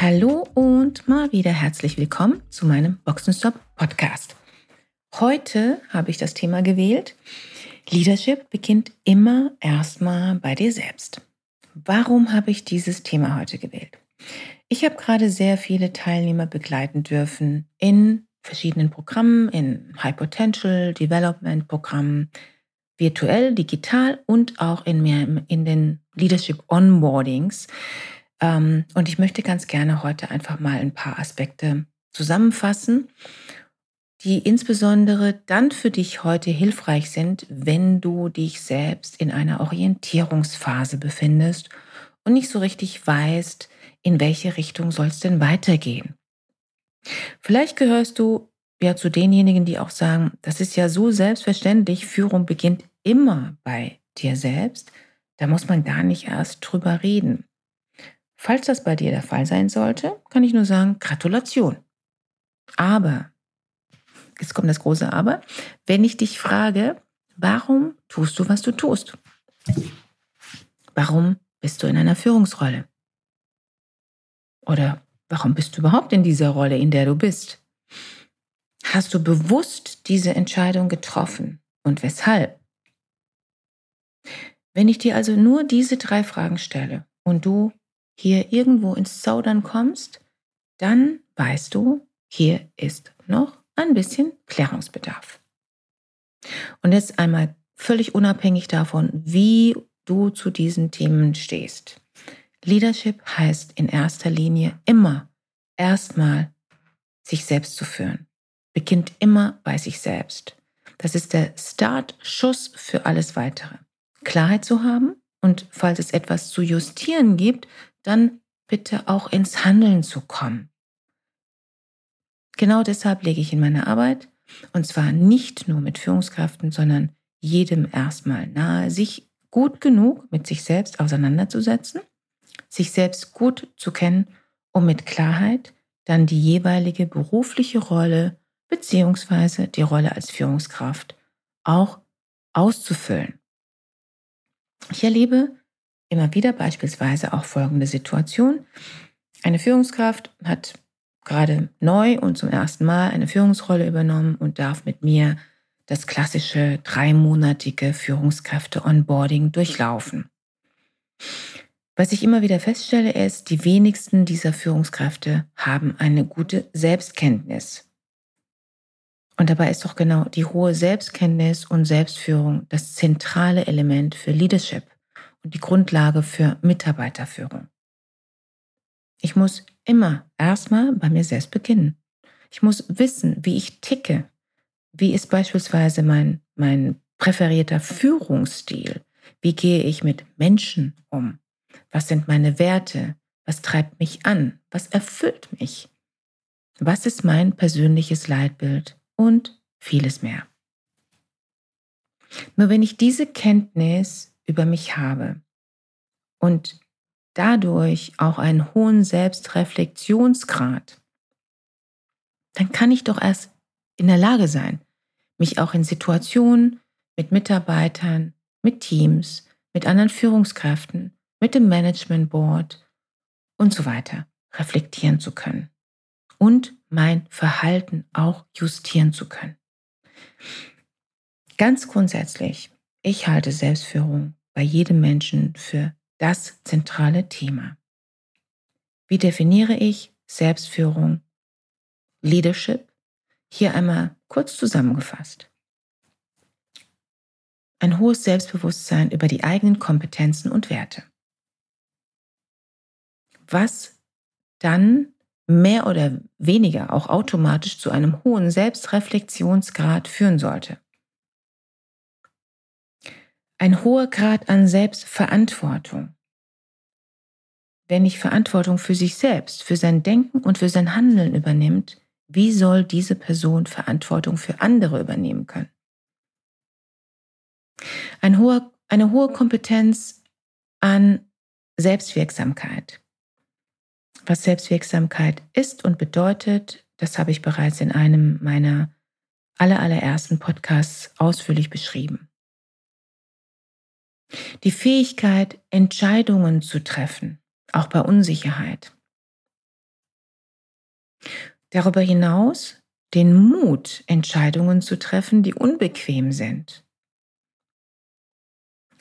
Hallo und mal wieder herzlich willkommen zu meinem Boxenstopp Podcast. Heute habe ich das Thema gewählt. Leadership beginnt immer erstmal bei dir selbst. Warum habe ich dieses Thema heute gewählt? Ich habe gerade sehr viele Teilnehmer begleiten dürfen in verschiedenen Programmen, in High Potential Development Programmen, virtuell, digital und auch in, mehr, in den Leadership Onboardings und ich möchte ganz gerne heute einfach mal ein paar Aspekte zusammenfassen, die insbesondere dann für dich heute hilfreich sind, wenn du dich selbst in einer Orientierungsphase befindest und nicht so richtig weißt, in welche Richtung soll es denn weitergehen. Vielleicht gehörst du ja zu denjenigen, die auch sagen, das ist ja so selbstverständlich, Führung beginnt immer bei dir selbst, da muss man gar nicht erst drüber reden. Falls das bei dir der Fall sein sollte, kann ich nur sagen, Gratulation. Aber, jetzt kommt das große Aber, wenn ich dich frage, warum tust du, was du tust? Warum bist du in einer Führungsrolle? Oder warum bist du überhaupt in dieser Rolle, in der du bist? Hast du bewusst diese Entscheidung getroffen und weshalb? Wenn ich dir also nur diese drei Fragen stelle und du hier irgendwo ins Zaudern kommst, dann weißt du, hier ist noch ein bisschen Klärungsbedarf. Und jetzt einmal völlig unabhängig davon, wie du zu diesen Themen stehst. Leadership heißt in erster Linie immer erstmal sich selbst zu führen. Beginnt immer bei sich selbst. Das ist der Startschuss für alles weitere. Klarheit zu haben und falls es etwas zu justieren gibt, dann bitte auch ins Handeln zu kommen. Genau deshalb lege ich in meiner Arbeit, und zwar nicht nur mit Führungskräften, sondern jedem erstmal nahe, sich gut genug mit sich selbst auseinanderzusetzen, sich selbst gut zu kennen, um mit Klarheit dann die jeweilige berufliche Rolle beziehungsweise die Rolle als Führungskraft auch auszufüllen. Ich erlebe immer wieder beispielsweise auch folgende Situation. Eine Führungskraft hat gerade neu und zum ersten Mal eine Führungsrolle übernommen und darf mit mir das klassische dreimonatige Führungskräfte-Onboarding durchlaufen. Was ich immer wieder feststelle, ist, die wenigsten dieser Führungskräfte haben eine gute Selbstkenntnis. Und dabei ist doch genau die hohe Selbstkenntnis und Selbstführung das zentrale Element für Leadership die Grundlage für Mitarbeiterführung. Ich muss immer erstmal bei mir selbst beginnen. Ich muss wissen, wie ich ticke. Wie ist beispielsweise mein, mein präferierter Führungsstil? Wie gehe ich mit Menschen um? Was sind meine Werte? Was treibt mich an? Was erfüllt mich? Was ist mein persönliches Leitbild? Und vieles mehr. Nur wenn ich diese Kenntnis über mich habe. Und dadurch auch einen hohen Selbstreflexionsgrad, dann kann ich doch erst in der Lage sein, mich auch in Situationen mit Mitarbeitern, mit Teams, mit anderen Führungskräften, mit dem Management Board und so weiter reflektieren zu können. Und mein Verhalten auch justieren zu können. Ganz grundsätzlich, ich halte Selbstführung bei jedem Menschen für das zentrale Thema. Wie definiere ich Selbstführung, Leadership? Hier einmal kurz zusammengefasst. Ein hohes Selbstbewusstsein über die eigenen Kompetenzen und Werte. Was dann mehr oder weniger auch automatisch zu einem hohen Selbstreflexionsgrad führen sollte. Ein hoher Grad an Selbstverantwortung. wer nicht Verantwortung für sich selbst, für sein Denken und für sein Handeln übernimmt, wie soll diese Person Verantwortung für andere übernehmen können? Ein hoher, eine hohe Kompetenz an Selbstwirksamkeit. Was Selbstwirksamkeit ist und bedeutet, das habe ich bereits in einem meiner allerersten Podcasts ausführlich beschrieben. Die Fähigkeit, Entscheidungen zu treffen, auch bei Unsicherheit. Darüber hinaus den Mut, Entscheidungen zu treffen, die unbequem sind.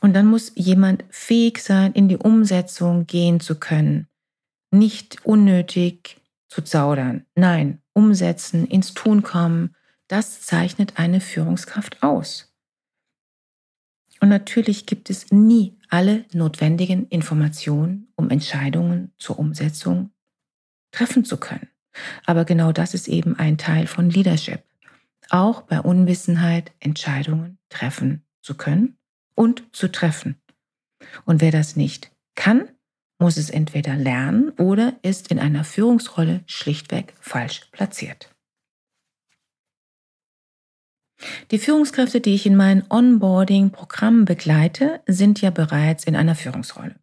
Und dann muss jemand fähig sein, in die Umsetzung gehen zu können, nicht unnötig zu zaudern. Nein, umsetzen, ins Tun kommen, das zeichnet eine Führungskraft aus. Und natürlich gibt es nie alle notwendigen Informationen, um Entscheidungen zur Umsetzung treffen zu können. Aber genau das ist eben ein Teil von Leadership. Auch bei Unwissenheit Entscheidungen treffen zu können und zu treffen. Und wer das nicht kann, muss es entweder lernen oder ist in einer Führungsrolle schlichtweg falsch platziert. Die Führungskräfte, die ich in meinen Onboarding-Programmen begleite, sind ja bereits in einer Führungsrolle.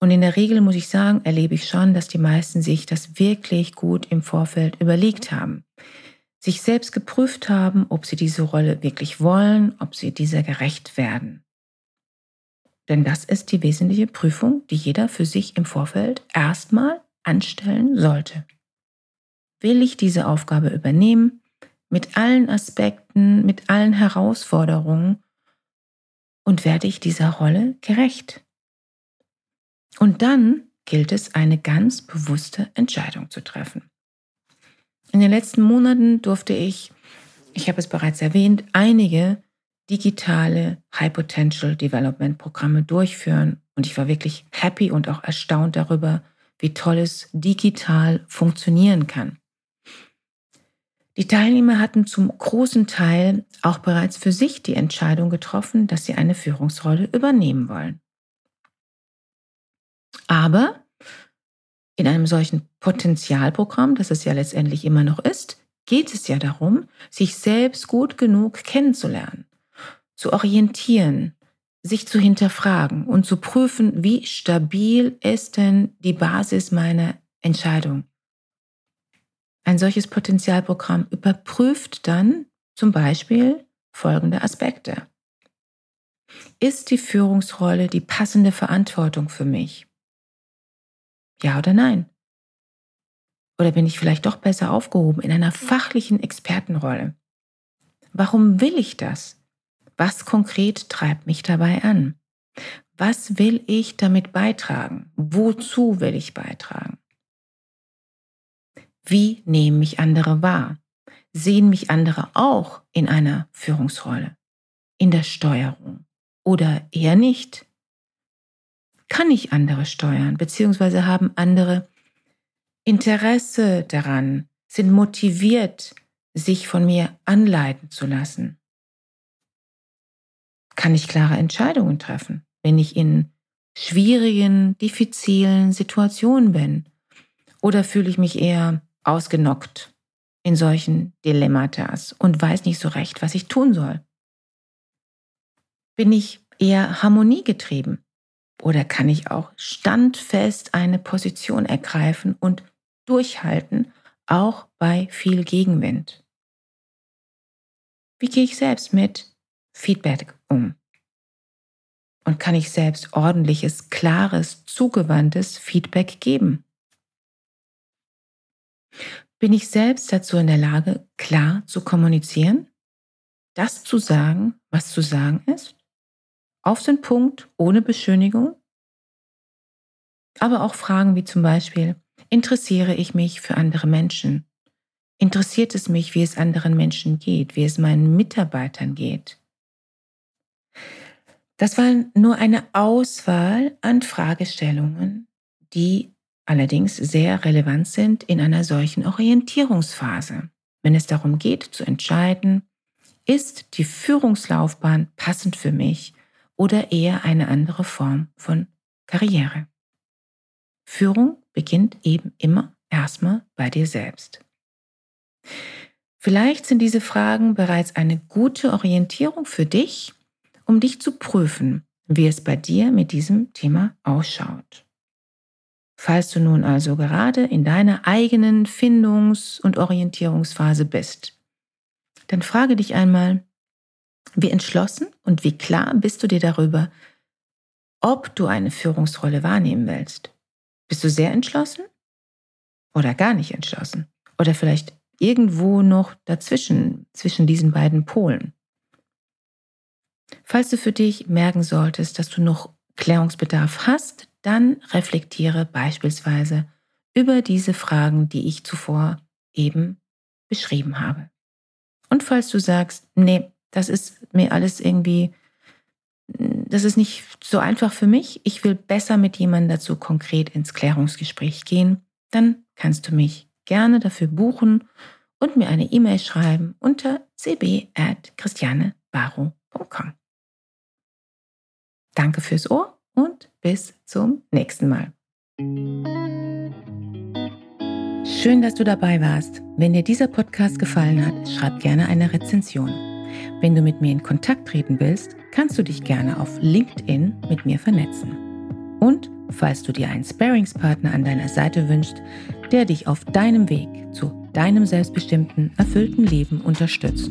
Und in der Regel muss ich sagen, erlebe ich schon, dass die meisten sich das wirklich gut im Vorfeld überlegt haben. Sich selbst geprüft haben, ob sie diese Rolle wirklich wollen, ob sie dieser gerecht werden. Denn das ist die wesentliche Prüfung, die jeder für sich im Vorfeld erstmal anstellen sollte. Will ich diese Aufgabe übernehmen, mit allen Aspekten, mit allen Herausforderungen, und werde ich dieser Rolle gerecht? Und dann gilt es, eine ganz bewusste Entscheidung zu treffen. In den letzten Monaten durfte ich, ich habe es bereits erwähnt, einige digitale High Potential Development Programme durchführen. Und ich war wirklich happy und auch erstaunt darüber, wie toll es digital funktionieren kann. Die Teilnehmer hatten zum großen Teil auch bereits für sich die Entscheidung getroffen, dass sie eine Führungsrolle übernehmen wollen. Aber in einem solchen Potenzialprogramm, das es ja letztendlich immer noch ist, geht es ja darum, sich selbst gut genug kennenzulernen zu orientieren, sich zu hinterfragen und zu prüfen, wie stabil ist denn die Basis meiner Entscheidung. Ein solches Potenzialprogramm überprüft dann zum Beispiel folgende Aspekte. Ist die Führungsrolle die passende Verantwortung für mich? Ja oder nein? Oder bin ich vielleicht doch besser aufgehoben in einer fachlichen Expertenrolle? Warum will ich das? Was konkret treibt mich dabei an? Was will ich damit beitragen? Wozu will ich beitragen? Wie nehmen mich andere wahr? Sehen mich andere auch in einer Führungsrolle, in der Steuerung oder eher nicht? Kann ich andere steuern, beziehungsweise haben andere Interesse daran, sind motiviert, sich von mir anleiten zu lassen? kann ich klare Entscheidungen treffen, wenn ich in schwierigen, diffizilen Situationen bin? Oder fühle ich mich eher ausgenockt in solchen Dilemmatas und weiß nicht so recht, was ich tun soll? Bin ich eher harmoniegetrieben? Oder kann ich auch standfest eine Position ergreifen und durchhalten, auch bei viel Gegenwind? Wie gehe ich selbst mit Feedback um? Und kann ich selbst ordentliches, klares, zugewandtes Feedback geben? Bin ich selbst dazu in der Lage, klar zu kommunizieren? Das zu sagen, was zu sagen ist? Auf den Punkt, ohne Beschönigung? Aber auch Fragen wie zum Beispiel, interessiere ich mich für andere Menschen? Interessiert es mich, wie es anderen Menschen geht, wie es meinen Mitarbeitern geht? Das war nur eine Auswahl an Fragestellungen, die allerdings sehr relevant sind in einer solchen Orientierungsphase, wenn es darum geht zu entscheiden, ist die Führungslaufbahn passend für mich oder eher eine andere Form von Karriere. Führung beginnt eben immer erstmal bei dir selbst. Vielleicht sind diese Fragen bereits eine gute Orientierung für dich, um dich zu prüfen, wie es bei dir mit diesem Thema ausschaut. Falls du nun also gerade in deiner eigenen Findungs- und Orientierungsphase bist, dann frage dich einmal, wie entschlossen und wie klar bist du dir darüber, ob du eine Führungsrolle wahrnehmen willst? Bist du sehr entschlossen oder gar nicht entschlossen? Oder vielleicht irgendwo noch dazwischen, zwischen diesen beiden Polen? Falls du für dich merken solltest, dass du noch Klärungsbedarf hast, dann reflektiere beispielsweise über diese Fragen, die ich zuvor eben beschrieben habe. Und falls du sagst, nee, das ist mir alles irgendwie, das ist nicht so einfach für mich, ich will besser mit jemandem dazu konkret ins Klärungsgespräch gehen, dann kannst du mich gerne dafür buchen und mir eine E-Mail schreiben unter cb.christianebaro.com. Danke fürs Ohr und bis zum nächsten Mal. Schön, dass du dabei warst. Wenn dir dieser Podcast gefallen hat, schreib gerne eine Rezension. Wenn du mit mir in Kontakt treten willst, kannst du dich gerne auf LinkedIn mit mir vernetzen. Und falls du dir einen Sparingspartner an deiner Seite wünschst, der dich auf deinem Weg zu deinem selbstbestimmten, erfüllten Leben unterstützt,